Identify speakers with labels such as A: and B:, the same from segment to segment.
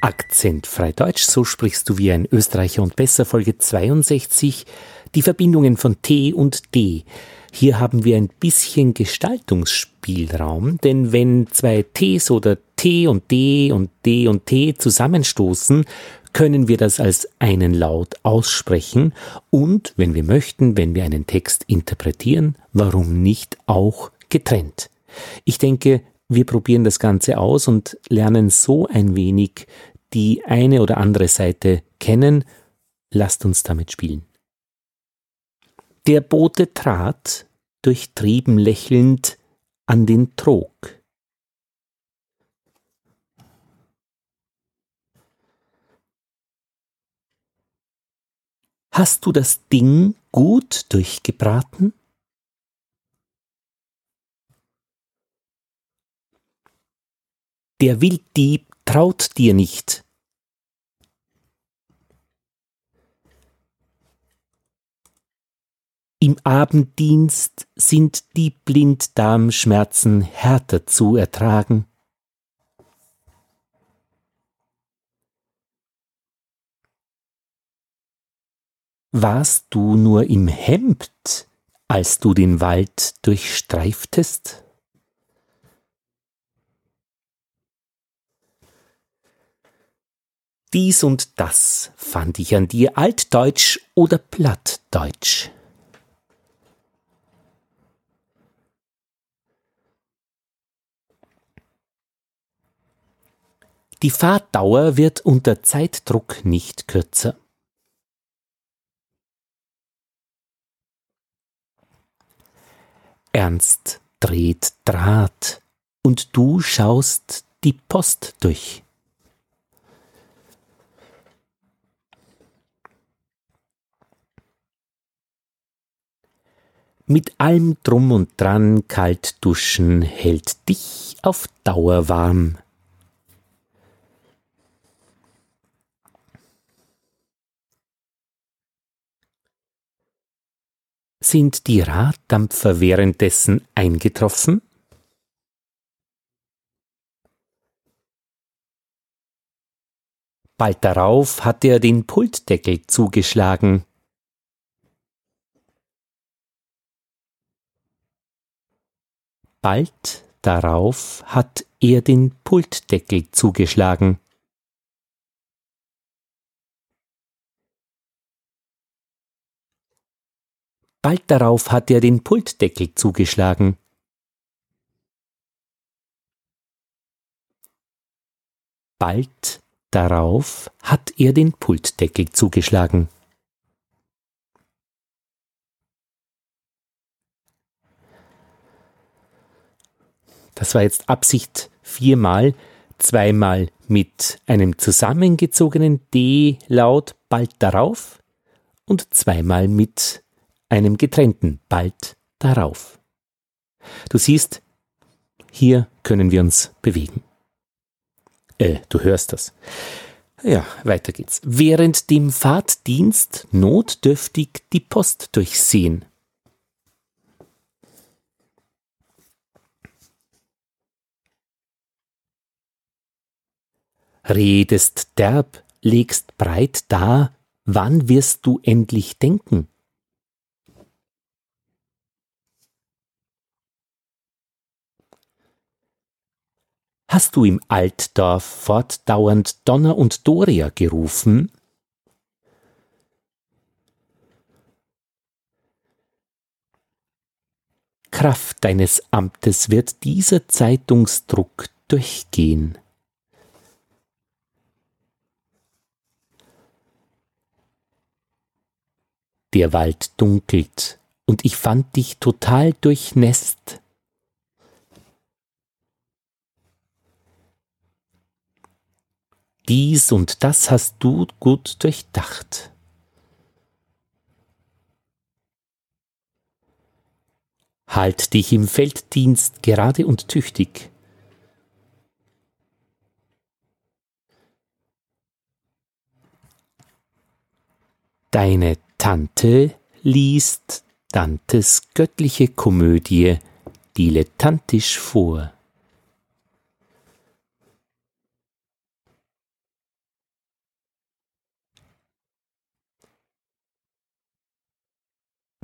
A: Akzentfrei Deutsch, so sprichst du wie ein Österreicher und besser, Folge 62, die Verbindungen von T und D. Hier haben wir ein bisschen Gestaltungsspielraum, denn wenn zwei Ts oder T und D und D und T zusammenstoßen, können wir das als einen Laut aussprechen und, wenn wir möchten, wenn wir einen Text interpretieren, warum nicht auch getrennt. Ich denke, wir probieren das Ganze aus und lernen so ein wenig die eine oder andere Seite kennen. Lasst uns damit spielen. Der Bote trat, durchtrieben lächelnd, an den Trog. Hast du das Ding gut durchgebraten? Der Wilddieb traut dir nicht. Im Abenddienst sind die Blinddarmschmerzen härter zu ertragen. Warst du nur im Hemd, als du den Wald durchstreiftest? Dies und das fand ich an dir altdeutsch oder plattdeutsch. Die Fahrtdauer wird unter Zeitdruck nicht kürzer. Ernst dreht Draht und du schaust die Post durch. Mit allem Drum und Dran kalt duschen hält dich auf Dauer warm. Sind die Raddampfer währenddessen eingetroffen? Bald darauf hat er den Pultdeckel zugeschlagen. Bald darauf hat er den Pultdeckel zugeschlagen. Bald darauf hat er den Pultdeckel zugeschlagen. Bald darauf hat er den Pultdeckel zugeschlagen. Das war jetzt Absicht viermal, zweimal mit einem zusammengezogenen D-Laut bald darauf und zweimal mit einem getrennten bald darauf. Du siehst, hier können wir uns bewegen. Äh, du hörst das. Ja, weiter geht's. Während dem Fahrtdienst notdürftig die Post durchsehen. Redest derb, legst breit da, wann wirst du endlich denken? Hast du im Altdorf fortdauernd Donner und Doria gerufen? Kraft deines Amtes wird dieser Zeitungsdruck durchgehen. Der Wald dunkelt, und ich fand dich total durchnässt. Dies und das hast du gut durchdacht. Halt dich im Felddienst gerade und tüchtig. Deine Tante liest Dantes göttliche Komödie dilettantisch vor.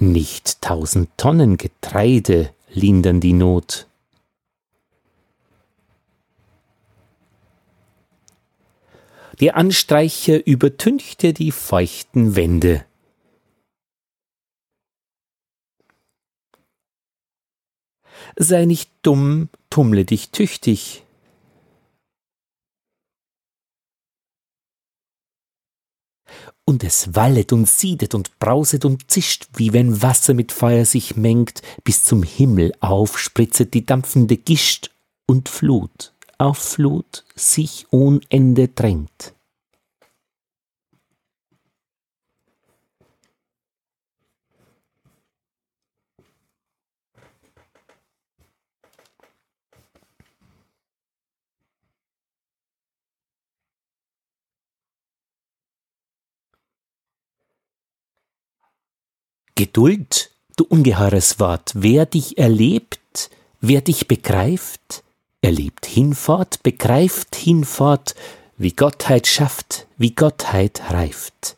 A: Nicht tausend Tonnen Getreide lindern die Not. Der Anstreicher übertünchte die feuchten Wände. Sei nicht dumm, tummle dich tüchtig. Und es wallet und siedet und brauset und zischt, wie wenn Wasser mit Feuer sich mengt, bis zum Himmel aufspritzet die dampfende Gischt und Flut auf Flut sich ohn Ende drängt. Geduld, du ungeheures Wort, wer dich erlebt, wer dich begreift, erlebt hinfort, begreift hinfort, wie Gottheit schafft, wie Gottheit reift.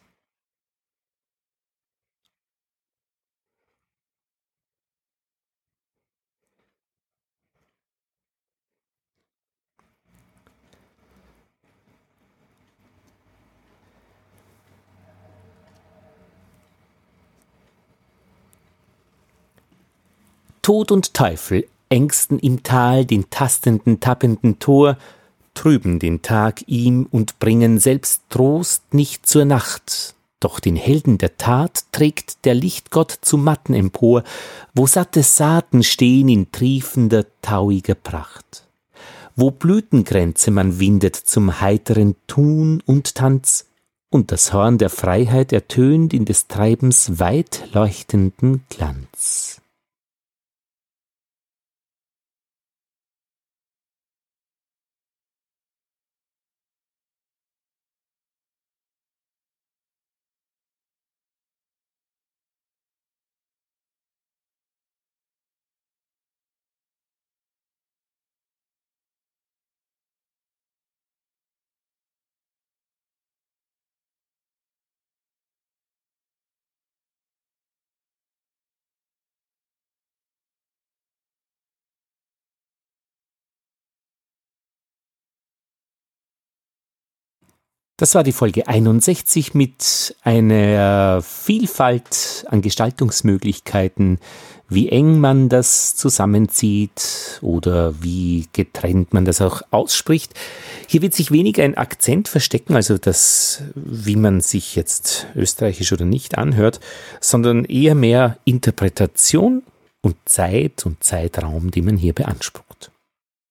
A: Tod und Teufel ängsten im Tal den tastenden, tappenden Tor, trüben den Tag ihm und bringen selbst Trost nicht zur Nacht. Doch den Helden der Tat trägt der Lichtgott zu Matten empor, wo satte Saaten stehen in triefender, tauiger Pracht. Wo Blütenkränze man windet zum heiteren Tun und Tanz, und das Horn der Freiheit ertönt in des Treibens weit leuchtenden Glanz. Das war die Folge 61 mit einer Vielfalt an Gestaltungsmöglichkeiten, wie eng man das zusammenzieht oder wie getrennt man das auch ausspricht. Hier wird sich weniger ein Akzent verstecken, also das, wie man sich jetzt österreichisch oder nicht anhört, sondern eher mehr Interpretation und Zeit und Zeitraum, die man hier beansprucht.